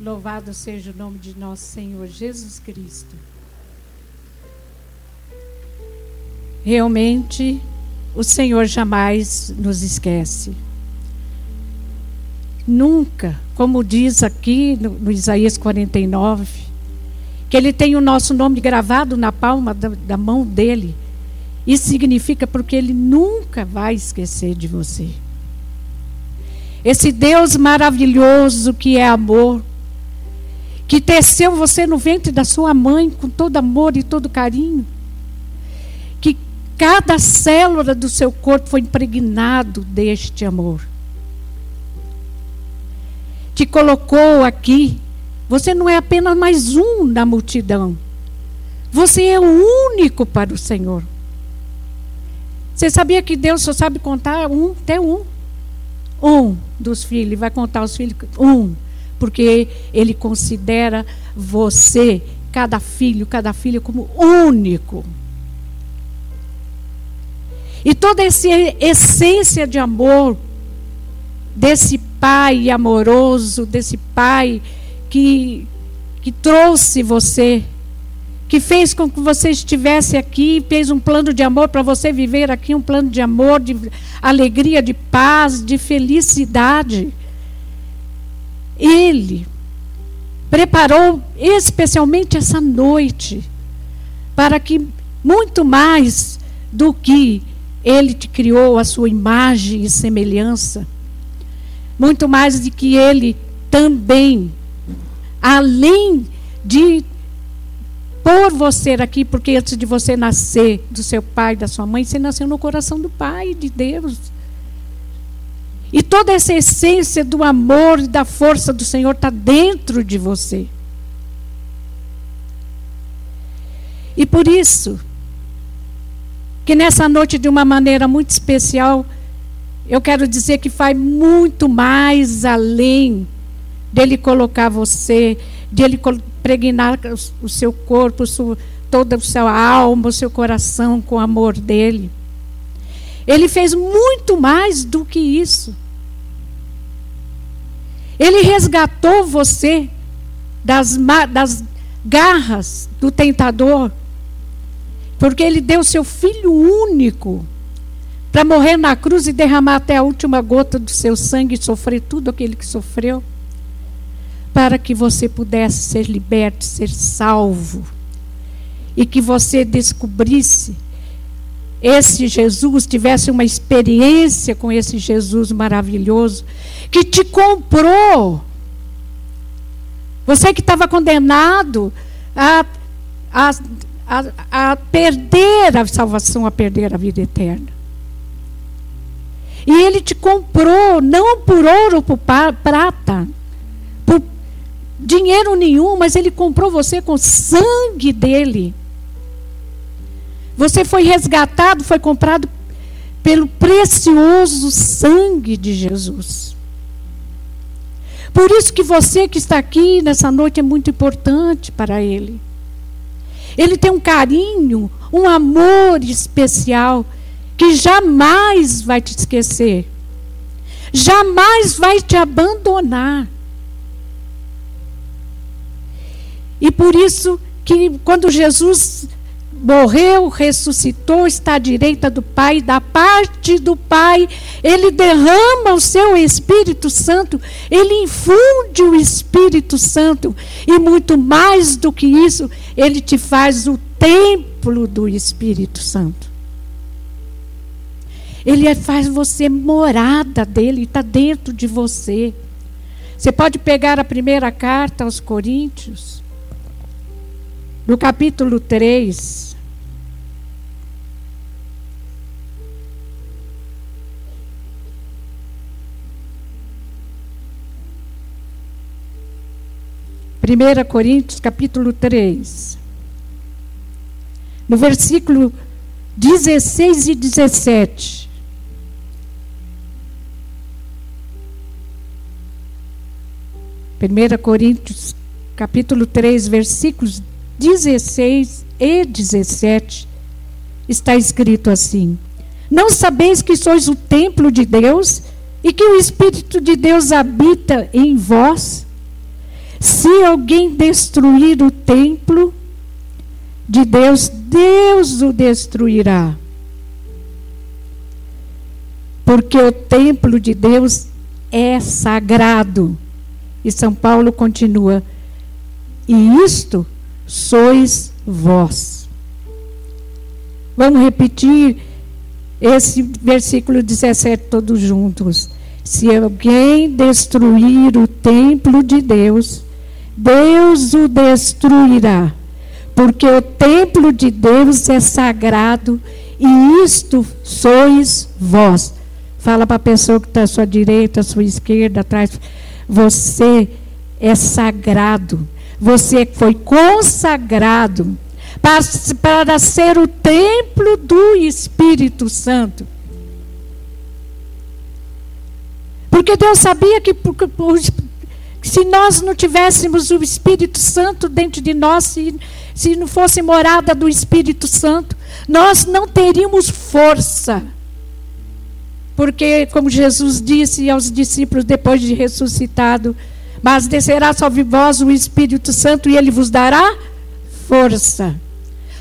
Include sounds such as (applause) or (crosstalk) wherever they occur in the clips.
Louvado seja o nome de nosso Senhor Jesus Cristo. Realmente, o Senhor jamais nos esquece. Nunca, como diz aqui no, no Isaías 49, que Ele tem o nosso nome gravado na palma da, da mão dele. Isso significa porque Ele nunca vai esquecer de você. Esse Deus maravilhoso que é amor, que teceu você no ventre da sua mãe com todo amor e todo carinho, que cada célula do seu corpo foi impregnado deste amor. Te colocou aqui, você não é apenas mais um na multidão. Você é o único para o Senhor. Você sabia que Deus só sabe contar um até um? Um dos filhos, vai contar os filhos, um porque ele considera você, cada filho, cada filha, como único. E toda essa essência de amor desse pai amoroso, desse pai que, que trouxe você, que fez com que você estivesse aqui, fez um plano de amor para você viver aqui, um plano de amor, de alegria, de paz, de felicidade. Ele preparou especialmente essa noite para que muito mais do que ele te criou a sua imagem e semelhança, muito mais do que ele também, além de pôr você aqui, porque antes de você nascer do seu pai, da sua mãe, você nasceu no coração do Pai de Deus. E toda essa essência do amor e da força do Senhor está dentro de você. E por isso, que nessa noite, de uma maneira muito especial, eu quero dizer que vai muito mais além dele colocar você, dele pregnar o seu corpo, toda a sua alma, o seu coração com o amor dele. Ele fez muito mais do que isso. Ele resgatou você das, das garras do tentador, porque ele deu seu filho único para morrer na cruz e derramar até a última gota do seu sangue e sofrer tudo aquilo que sofreu, para que você pudesse ser liberto, ser salvo, e que você descobrisse esse Jesus, tivesse uma experiência com esse Jesus maravilhoso, que te comprou. Você que estava condenado a, a, a, a perder a salvação, a perder a vida eterna. E ele te comprou, não por ouro ou por prata, por dinheiro nenhum, mas ele comprou você com sangue dele. Você foi resgatado, foi comprado pelo precioso sangue de Jesus. Por isso que você que está aqui nessa noite é muito importante para ele. Ele tem um carinho, um amor especial que jamais vai te esquecer. Jamais vai te abandonar. E por isso que quando Jesus morreu, ressuscitou, está à direita do Pai, da parte do Pai, ele derrama o seu Espírito Santo, ele infunde o Espírito Santo, e muito mais do que isso, ele te faz o templo do Espírito Santo. Ele faz você morada dele, está dentro de você. Você pode pegar a primeira carta aos Coríntios, no capítulo 3. Primeira Coríntios, capítulo 3. No versículo 16 e 17. Primeira Coríntios, capítulo 3, versículos 16 e 17, está escrito assim: Não sabeis que sois o templo de Deus e que o Espírito de Deus habita em vós? Se alguém destruir o templo de Deus, Deus o destruirá. Porque o templo de Deus é sagrado. E São Paulo continua: E isto sois vós. Vamos repetir esse versículo 17 todos juntos. Se alguém destruir o templo de Deus, Deus o destruirá, porque o templo de Deus é sagrado e isto sois vós. Fala para a pessoa que está à sua direita, à sua esquerda, atrás. Você é sagrado. Você foi consagrado para, para ser o templo do Espírito Santo. Porque Deus sabia que se nós não tivéssemos o Espírito Santo dentro de nós, se, se não fosse morada do Espírito Santo, nós não teríamos força. Porque, como Jesus disse aos discípulos depois de ressuscitado, mas descerá sobre vós o Espírito Santo e ele vos dará força.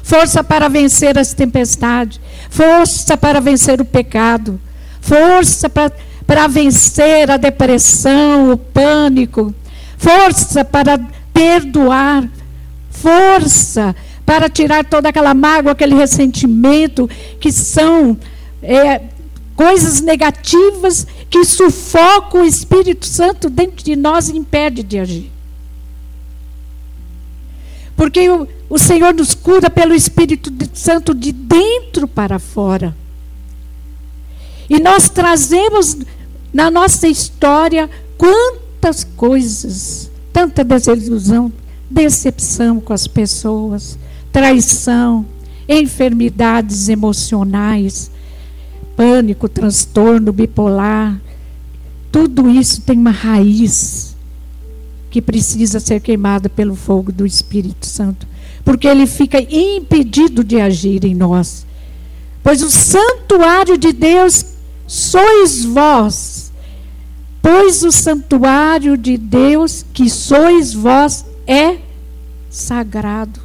Força para vencer as tempestades, força para vencer o pecado, força para para vencer a depressão, o pânico, força para perdoar, força para tirar toda aquela mágoa, aquele ressentimento, que são é, coisas negativas que sufocam o Espírito Santo dentro de nós e impede de agir. Porque o, o Senhor nos cura pelo Espírito Santo de dentro para fora. E nós trazemos na nossa história quantas coisas, tanta desilusão, decepção com as pessoas, traição, enfermidades emocionais, pânico, transtorno bipolar. Tudo isso tem uma raiz que precisa ser queimada pelo fogo do Espírito Santo, porque ele fica impedido de agir em nós. Pois o santuário de Deus sois vós, pois o santuário de Deus que sois vós é sagrado.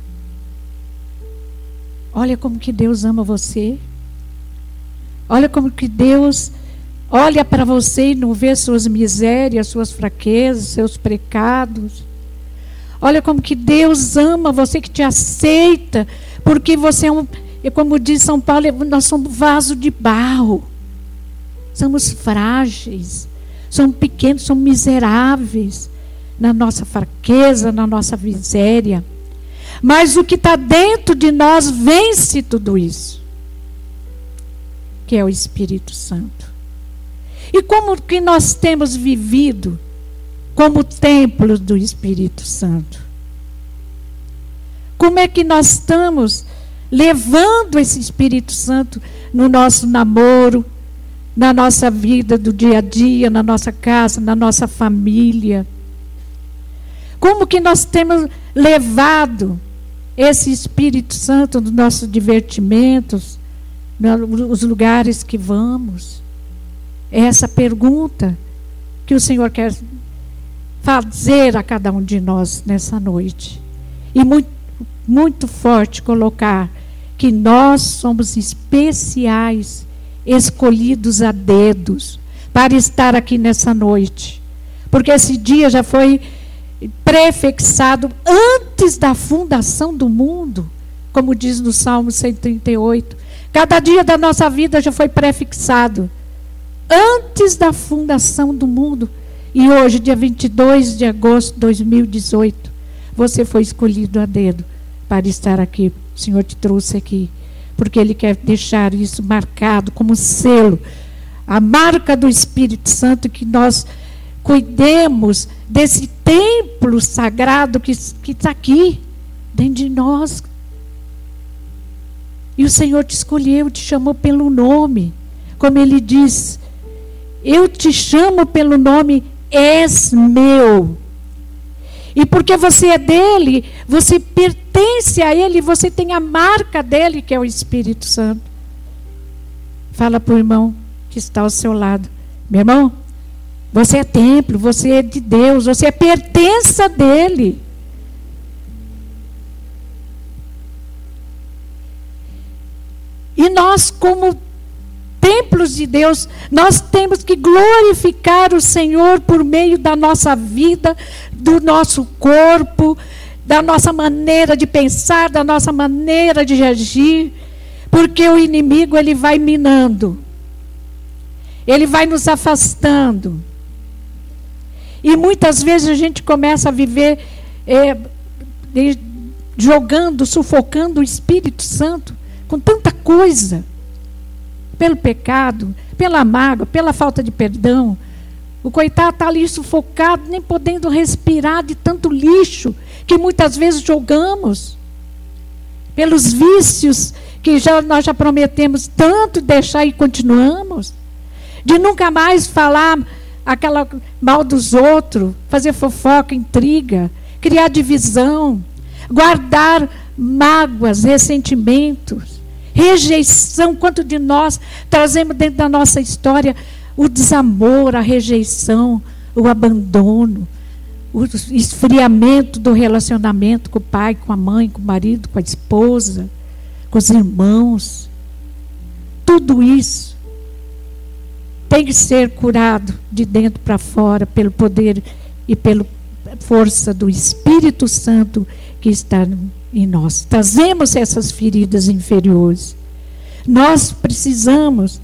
Olha como que Deus ama você. Olha como que Deus olha para você e não vê suas misérias, suas fraquezas, seus pecados. Olha como que Deus ama você, que te aceita, porque você é um, como diz São Paulo, nós somos vaso de barro somos frágeis, somos pequenos, somos miseráveis na nossa fraqueza, na nossa miséria. Mas o que está dentro de nós vence tudo isso, que é o Espírito Santo. E como que nós temos vivido como templo do Espírito Santo? Como é que nós estamos levando esse Espírito Santo no nosso namoro, na nossa vida do dia a dia, na nossa casa, na nossa família. Como que nós temos levado esse Espírito Santo nos nossos divertimentos, nos lugares que vamos? É essa pergunta que o Senhor quer fazer a cada um de nós nessa noite. E muito, muito forte colocar que nós somos especiais escolhidos a dedos para estar aqui nessa noite. Porque esse dia já foi prefixado antes da fundação do mundo, como diz no Salmo 138. Cada dia da nossa vida já foi prefixado antes da fundação do mundo. E hoje, dia 22 de agosto de 2018, você foi escolhido a dedo para estar aqui. O Senhor te trouxe aqui porque Ele quer deixar isso marcado como selo, a marca do Espírito Santo, que nós cuidemos desse templo sagrado que está aqui, dentro de nós. E o Senhor te escolheu, te chamou pelo nome, como Ele diz: Eu te chamo pelo nome, és meu. E porque você é dele, você pertence a ele, você tem a marca dele, que é o Espírito Santo. Fala para o irmão que está ao seu lado: Meu irmão, Você é templo, você é de Deus, você é pertença dele. E nós, como templos de Deus, nós temos que glorificar o Senhor por meio da nossa vida, do nosso corpo, da nossa maneira de pensar, da nossa maneira de agir, porque o inimigo ele vai minando. Ele vai nos afastando. E muitas vezes a gente começa a viver é, jogando, sufocando o Espírito Santo com tanta coisa, pelo pecado, pela mágoa, pela falta de perdão. O coitado está ali sufocado, nem podendo respirar de tanto lixo que muitas vezes jogamos. Pelos vícios que já, nós já prometemos tanto deixar e continuamos. De nunca mais falar aquela mal dos outros, fazer fofoca, intriga, criar divisão, guardar mágoas, ressentimentos rejeição. Quanto de nós trazemos dentro da nossa história o desamor, a rejeição, o abandono, o esfriamento do relacionamento com o pai, com a mãe, com o marido, com a esposa, com os irmãos. Tudo isso tem que ser curado de dentro para fora pelo poder e pela força do Espírito Santo que está em nós. Trazemos essas feridas inferiores. Nós precisamos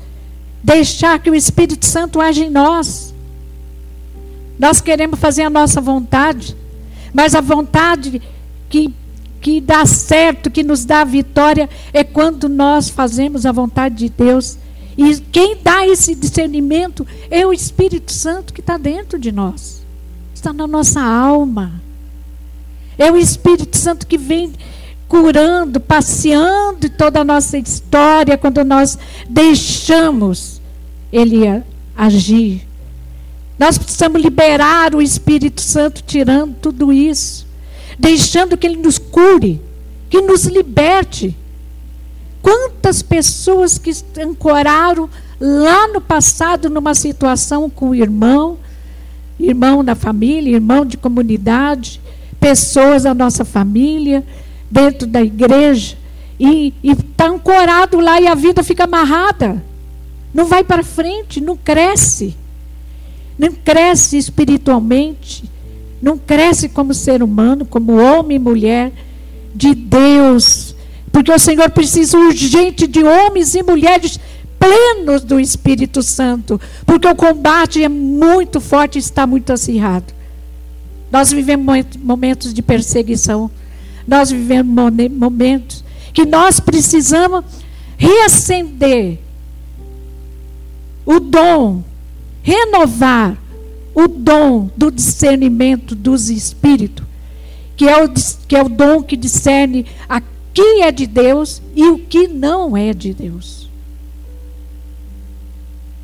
deixar que o Espírito Santo age em nós. Nós queremos fazer a nossa vontade, mas a vontade que, que dá certo, que nos dá vitória, é quando nós fazemos a vontade de Deus. E quem dá esse discernimento é o Espírito Santo que está dentro de nós, está na nossa alma. É o Espírito Santo que vem curando, passeando toda a nossa história quando nós deixamos Ele agir. Nós precisamos liberar o Espírito Santo, tirando tudo isso, deixando que Ele nos cure, que nos liberte. Quantas pessoas que ancoraram lá no passado numa situação com o irmão, irmão da família, irmão de comunidade, pessoas da nossa família, dentro da igreja, e está ancorado lá e a vida fica amarrada. Não vai para frente, não cresce. Não cresce espiritualmente, não cresce como ser humano, como homem e mulher de Deus. Porque o Senhor precisa urgente de homens e mulheres plenos do Espírito Santo, porque o combate é muito forte e está muito acirrado. Nós vivemos momentos de perseguição. Nós vivemos momentos que nós precisamos reacender o dom, renovar o dom do discernimento dos espíritos, que é o, que é o dom que discerne a que é de Deus e o que não é de Deus.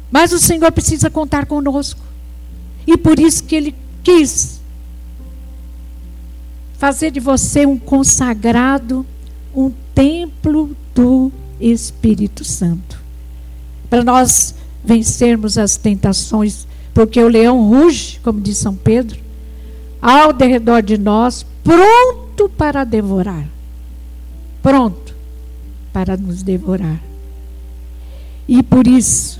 Mas o Senhor precisa contar conosco. E por isso que Ele quis fazer de você um consagrado, um templo do Espírito Santo. Para nós vencermos as tentações, porque o leão ruge, como diz São Pedro, ao redor de nós, pronto para devorar. Pronto para nos devorar. E por isso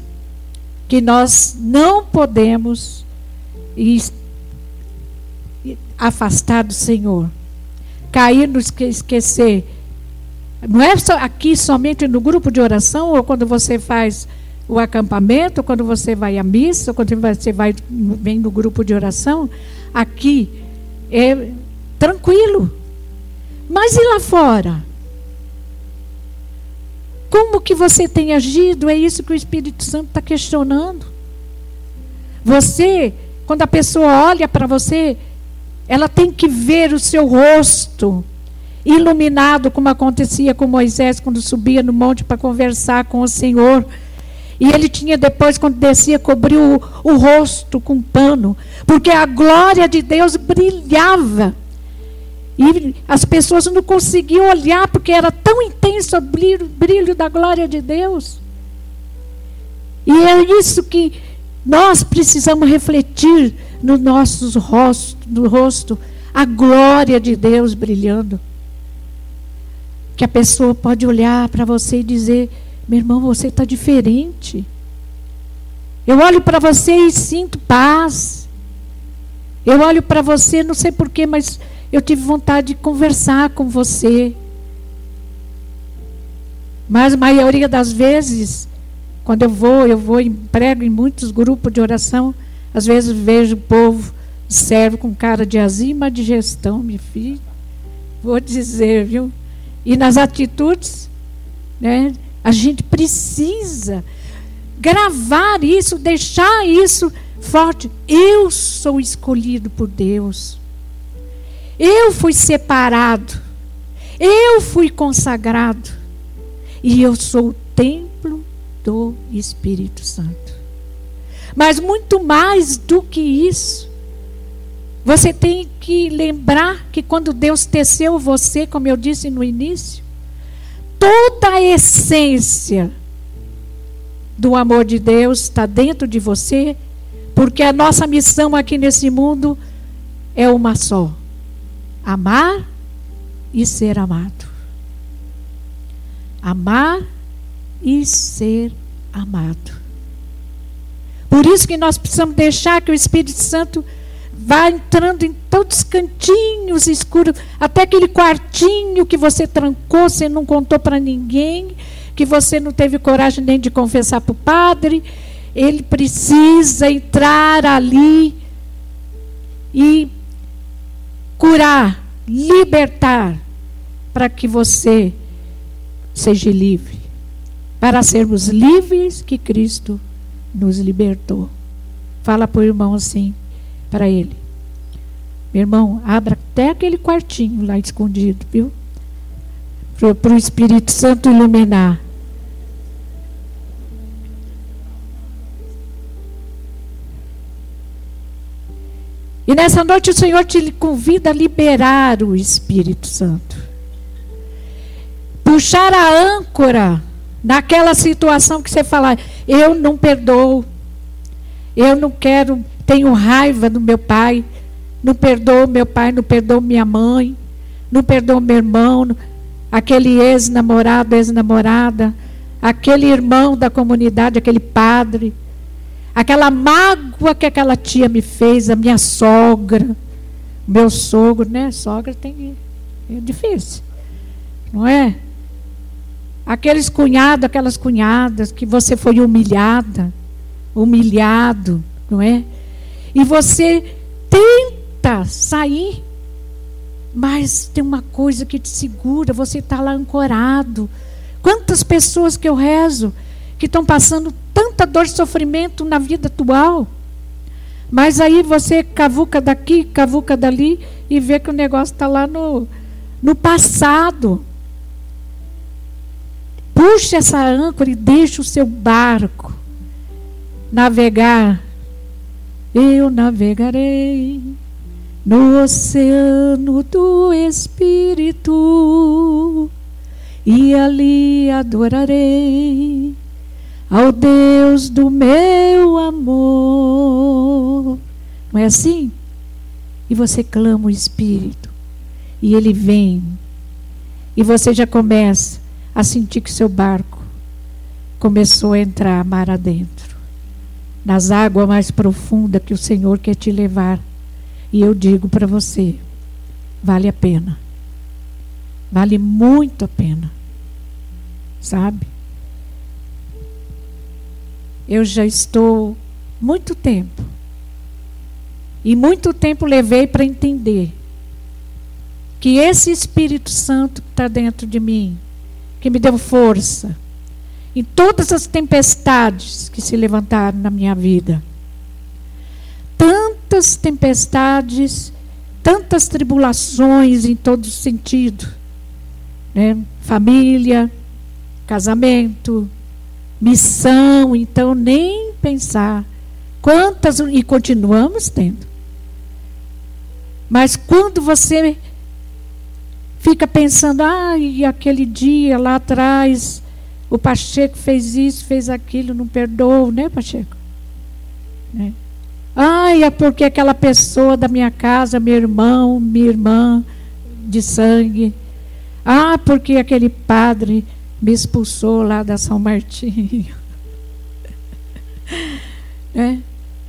que nós não podemos afastar do Senhor, cair no esquecer. Não é só aqui somente no grupo de oração, ou quando você faz o acampamento, quando você vai à missa, quando você vai, vem no grupo de oração. Aqui é tranquilo. Mas e lá fora? Como que você tem agido? É isso que o Espírito Santo está questionando. Você, quando a pessoa olha para você, ela tem que ver o seu rosto iluminado, como acontecia com Moisés quando subia no monte para conversar com o Senhor. E ele tinha depois, quando descia, cobriu o, o rosto com pano, porque a glória de Deus brilhava. E as pessoas não conseguiam olhar, porque era tão intenso o brilho, brilho da glória de Deus. E é isso que Nós precisamos refletir no nosso rosto, no rosto a glória de Deus brilhando. Que a pessoa pode olhar para você e dizer: meu irmão, você está diferente. Eu olho para você e sinto paz. Eu olho para você, não sei porquê, mas eu tive vontade de conversar com você. Mas a maioria das vezes, quando eu vou, eu vou e prego em muitos grupos de oração, às vezes vejo o povo serve com cara de azima de gestão, meu filho. Vou dizer, viu? E nas atitudes, né? A gente precisa gravar isso, deixar isso forte. Eu sou escolhido por Deus. Eu fui separado. Eu fui consagrado. E eu sou o templo do Espírito Santo. Mas muito mais do que isso, você tem que lembrar que quando Deus teceu você, como eu disse no início, toda a essência do amor de Deus está dentro de você, porque a nossa missão aqui nesse mundo é uma só: amar e ser amado. Amar e ser amado. Por isso que nós precisamos deixar que o Espírito Santo vá entrando em todos os cantinhos escuros, até aquele quartinho que você trancou, você não contou para ninguém, que você não teve coragem nem de confessar para o padre. Ele precisa entrar ali e curar, libertar, para que você seja livre. Para sermos livres que Cristo nos libertou. Fala para o irmão assim: para ele. Meu irmão, abra até aquele quartinho lá escondido, viu? Para o Espírito Santo iluminar. E nessa noite o Senhor te convida a liberar o Espírito Santo. Puxar a âncora naquela situação que você fala, eu não perdoo, eu não quero tenho raiva do meu pai, não perdoo meu pai, não perdoo minha mãe, não perdoo meu irmão, aquele ex-namorado, ex-namorada, aquele irmão da comunidade, aquele padre, aquela mágoa que aquela tia me fez, a minha sogra, meu sogro, né? Sogra tem é difícil, não é? Aqueles cunhados, aquelas cunhadas que você foi humilhada, humilhado, não é? E você tenta sair, mas tem uma coisa que te segura, você está lá ancorado. Quantas pessoas que eu rezo que estão passando tanta dor e sofrimento na vida atual. Mas aí você cavuca daqui, cavuca dali e vê que o negócio está lá no, no passado. Puxe essa âncora e deixe o seu barco navegar eu navegarei no oceano do Espírito e ali adorarei ao Deus do meu amor. Não é assim? E você clama o Espírito e ele vem e você já começa a sentir que seu barco começou a entrar mar adentro nas águas mais profundas que o Senhor quer te levar. E eu digo para você: vale a pena. Vale muito a pena. Sabe? Eu já estou muito tempo. E muito tempo levei para entender que esse Espírito Santo que está dentro de mim, que me deu força, em todas as tempestades que se levantaram na minha vida. Tantas tempestades, tantas tribulações em todo sentido. Né? Família, casamento, missão, então nem pensar. Quantas, e continuamos tendo. Mas quando você fica pensando, ah, e aquele dia lá atrás o Pacheco fez isso, fez aquilo, não perdoou, né, Pacheco? Né? Ai, é porque aquela pessoa da minha casa, meu irmão, minha irmã de sangue. Ah, porque aquele padre me expulsou lá da São Martinho. (laughs) né?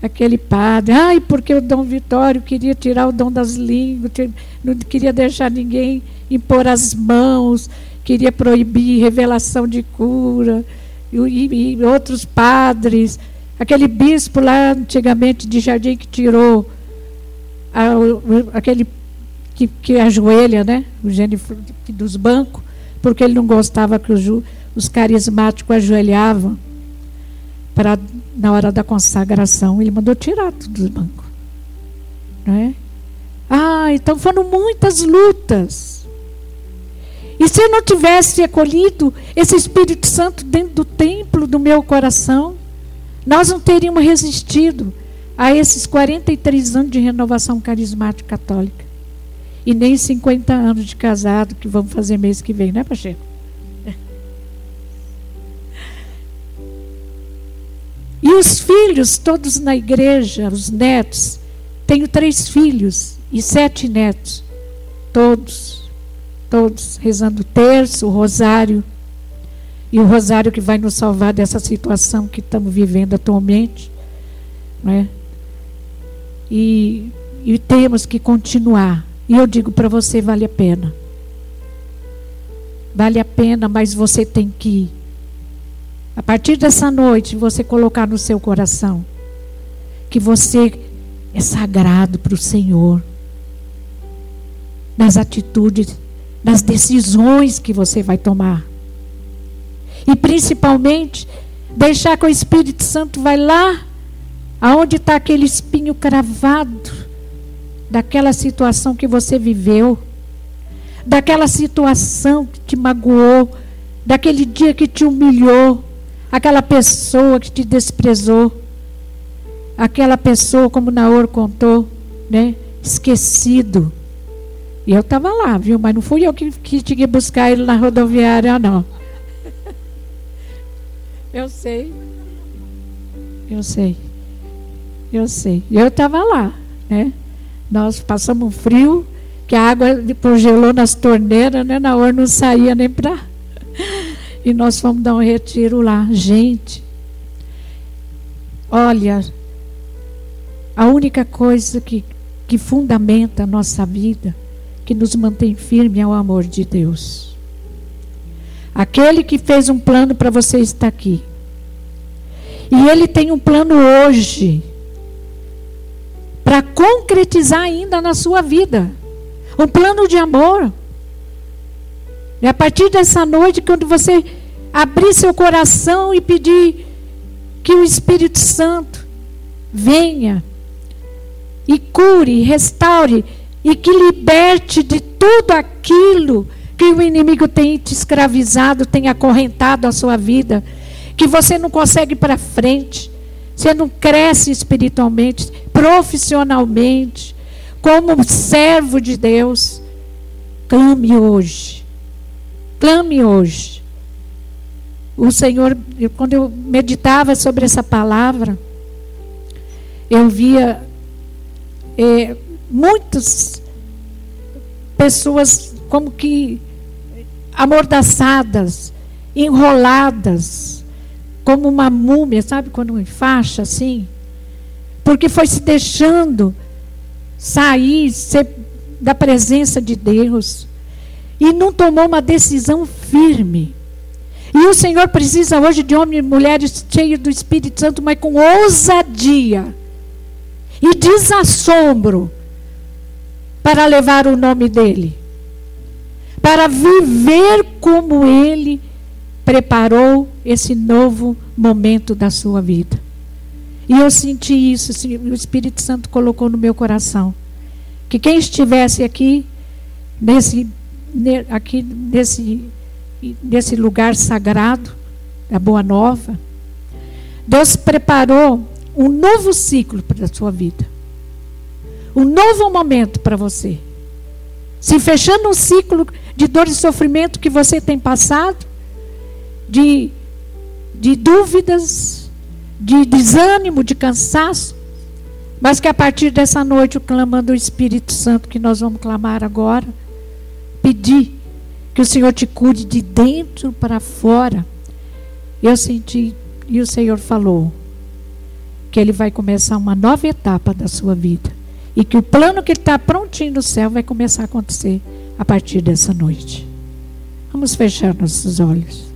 Aquele padre, ai, porque o Dom Vitório queria tirar o dom das línguas, não queria deixar ninguém impor as mãos, queria proibir revelação de cura, e, e, e outros padres Aquele bispo lá antigamente de Jardim que tirou a, aquele que, que ajoelha, né? O gênio dos bancos, porque ele não gostava que os, os carismáticos ajoelhavam para na hora da consagração. Ele mandou tirar tudo dos bancos. Não é? Ah, então foram muitas lutas. E se eu não tivesse acolhido esse Espírito Santo dentro do templo do meu coração, nós não teríamos resistido a esses 43 anos de renovação carismática católica. E nem 50 anos de casado que vamos fazer mês que vem, né, Pacheco? E os filhos, todos na igreja, os netos. Tenho três filhos e sete netos. Todos, todos rezando o terço, o rosário. E o rosário que vai nos salvar dessa situação que estamos vivendo atualmente. Né? E, e temos que continuar. E eu digo para você: vale a pena. Vale a pena, mas você tem que. A partir dessa noite, você colocar no seu coração que você é sagrado para o Senhor. Nas atitudes, nas decisões que você vai tomar. E principalmente, deixar que o Espírito Santo vai lá, aonde está aquele espinho cravado, daquela situação que você viveu, daquela situação que te magoou, daquele dia que te humilhou, aquela pessoa que te desprezou, aquela pessoa, como Naor contou, né, esquecido. E eu estava lá, viu? Mas não fui eu que, que tinha que buscar ele na rodoviária, não. (laughs) Eu sei. Eu sei. Eu sei. Eu estava lá, né? Nós passamos um frio, que a água congelou nas torneiras, né? Na hora não saía nem para. (laughs) E nós fomos dar um retiro lá. Gente, olha, a única coisa que, que fundamenta a nossa vida, que nos mantém firme, é o amor de Deus. Aquele que fez um plano para você estar aqui. E ele tem um plano hoje para concretizar ainda na sua vida. Um plano de amor. E a partir dessa noite, quando você abrir seu coração e pedir que o Espírito Santo venha e cure, restaure e que liberte de tudo aquilo que o inimigo tem te escravizado, tem acorrentado a sua vida, que você não consegue ir para frente, você não cresce espiritualmente, profissionalmente, como servo de Deus. Clame hoje. Clame hoje. O Senhor, quando eu meditava sobre essa palavra, eu via é, muitas pessoas como que amordaçadas, enroladas, como uma múmia, sabe quando enfaixa assim? Porque foi se deixando sair ser, da presença de Deus e não tomou uma decisão firme. E o Senhor precisa hoje de homens e mulheres cheios do Espírito Santo, mas com ousadia e desassombro para levar o nome dele para viver como Ele preparou esse novo momento da sua vida. E eu senti isso, o Espírito Santo colocou no meu coração. Que quem estivesse aqui, nesse, aqui nesse, nesse lugar sagrado, da Boa Nova, Deus preparou um novo ciclo para a sua vida. Um novo momento para você. Se fechando um ciclo de dor e sofrimento que você tem passado, de, de dúvidas, de desânimo, de cansaço, mas que a partir dessa noite, o clamando do Espírito Santo, que nós vamos clamar agora, pedir que o Senhor te cure de dentro para fora. Eu senti, e o Senhor falou, que Ele vai começar uma nova etapa da sua vida. E que o plano que está prontinho no céu vai começar a acontecer a partir dessa noite. Vamos fechar nossos olhos.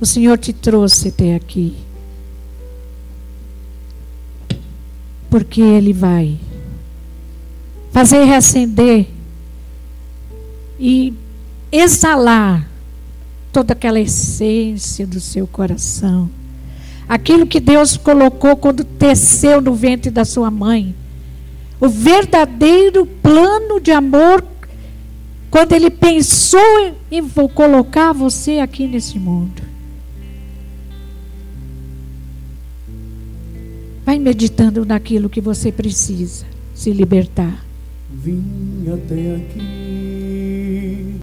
O Senhor te trouxe até aqui. Porque Ele vai fazer reacender e exalar toda aquela essência do seu coração. Aquilo que Deus colocou quando teceu no ventre da sua mãe. O verdadeiro plano de amor quando ele pensou em colocar você aqui nesse mundo. Vai meditando naquilo que você precisa se libertar. Vim até aqui